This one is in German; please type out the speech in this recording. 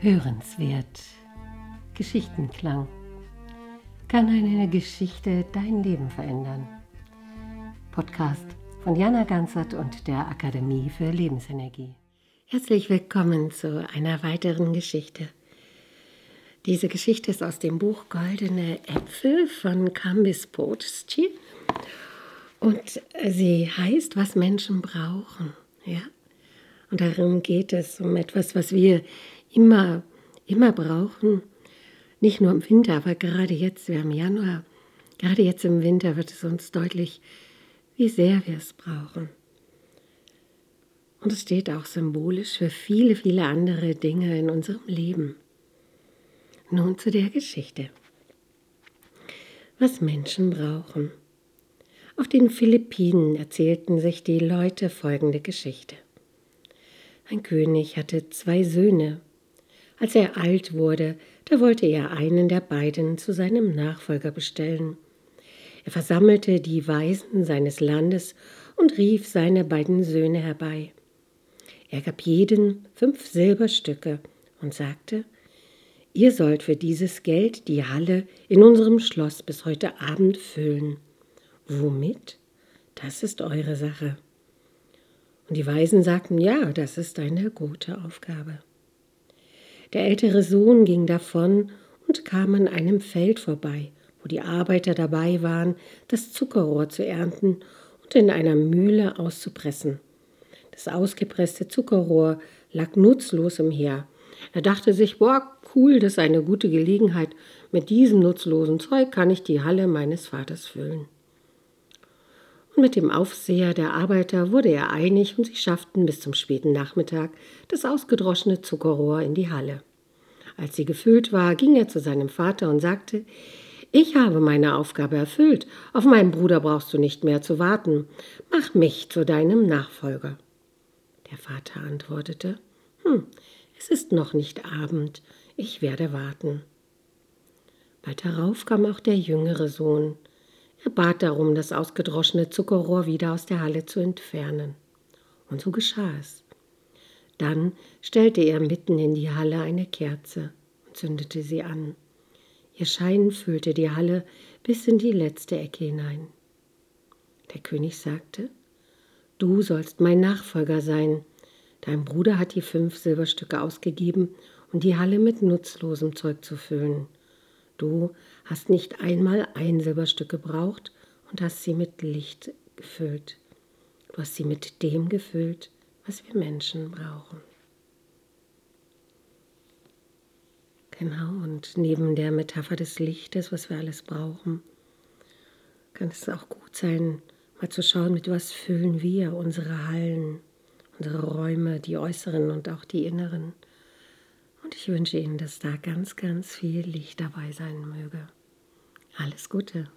Hörenswert. Geschichtenklang. Kann eine Geschichte dein Leben verändern? Podcast von Jana Ganzert und der Akademie für Lebensenergie. Herzlich willkommen zu einer weiteren Geschichte. Diese Geschichte ist aus dem Buch Goldene Äpfel von Kambis Potschi und sie heißt, was Menschen brauchen. Ja? Und darum geht es, um etwas, was wir immer, immer brauchen. Nicht nur im Winter, aber gerade jetzt, wir haben Januar, gerade jetzt im Winter wird es uns deutlich, wie sehr wir es brauchen. Und es steht auch symbolisch für viele, viele andere Dinge in unserem Leben. Nun zu der Geschichte. Was Menschen brauchen. Auf den Philippinen erzählten sich die Leute folgende Geschichte. Ein König hatte zwei Söhne, als er alt wurde, da wollte er einen der beiden zu seinem Nachfolger bestellen. Er versammelte die Weisen seines Landes und rief seine beiden Söhne herbei. Er gab jeden fünf Silberstücke und sagte, Ihr sollt für dieses Geld die Halle in unserem Schloss bis heute Abend füllen. Womit? Das ist eure Sache. Und die Weisen sagten, ja, das ist eine gute Aufgabe. Der ältere Sohn ging davon und kam an einem Feld vorbei, wo die Arbeiter dabei waren, das Zuckerrohr zu ernten und in einer Mühle auszupressen. Das ausgepresste Zuckerrohr lag nutzlos umher. Er dachte sich, boah, cool, das ist eine gute Gelegenheit. Mit diesem nutzlosen Zeug kann ich die Halle meines Vaters füllen. Mit dem Aufseher der Arbeiter wurde er einig und sie schafften bis zum späten Nachmittag das ausgedroschene Zuckerrohr in die Halle. Als sie gefüllt war, ging er zu seinem Vater und sagte, ich habe meine Aufgabe erfüllt, auf meinen Bruder brauchst du nicht mehr zu warten, mach mich zu deinem Nachfolger. Der Vater antwortete, hm, es ist noch nicht Abend, ich werde warten. Bald darauf kam auch der jüngere Sohn. Er bat darum, das ausgedroschene Zuckerrohr wieder aus der Halle zu entfernen. Und so geschah es. Dann stellte er mitten in die Halle eine Kerze und zündete sie an. Ihr Schein füllte die Halle bis in die letzte Ecke hinein. Der König sagte, Du sollst mein Nachfolger sein. Dein Bruder hat die fünf Silberstücke ausgegeben, um die Halle mit nutzlosem Zeug zu füllen. Du hast nicht einmal ein Silberstück gebraucht und hast sie mit Licht gefüllt. Du hast sie mit dem gefüllt, was wir Menschen brauchen. Genau, und neben der Metapher des Lichtes, was wir alles brauchen, kann es auch gut sein, mal zu schauen, mit was füllen wir unsere Hallen, unsere Räume, die äußeren und auch die inneren. Und ich wünsche Ihnen, dass da ganz, ganz viel Licht dabei sein möge. Alles Gute.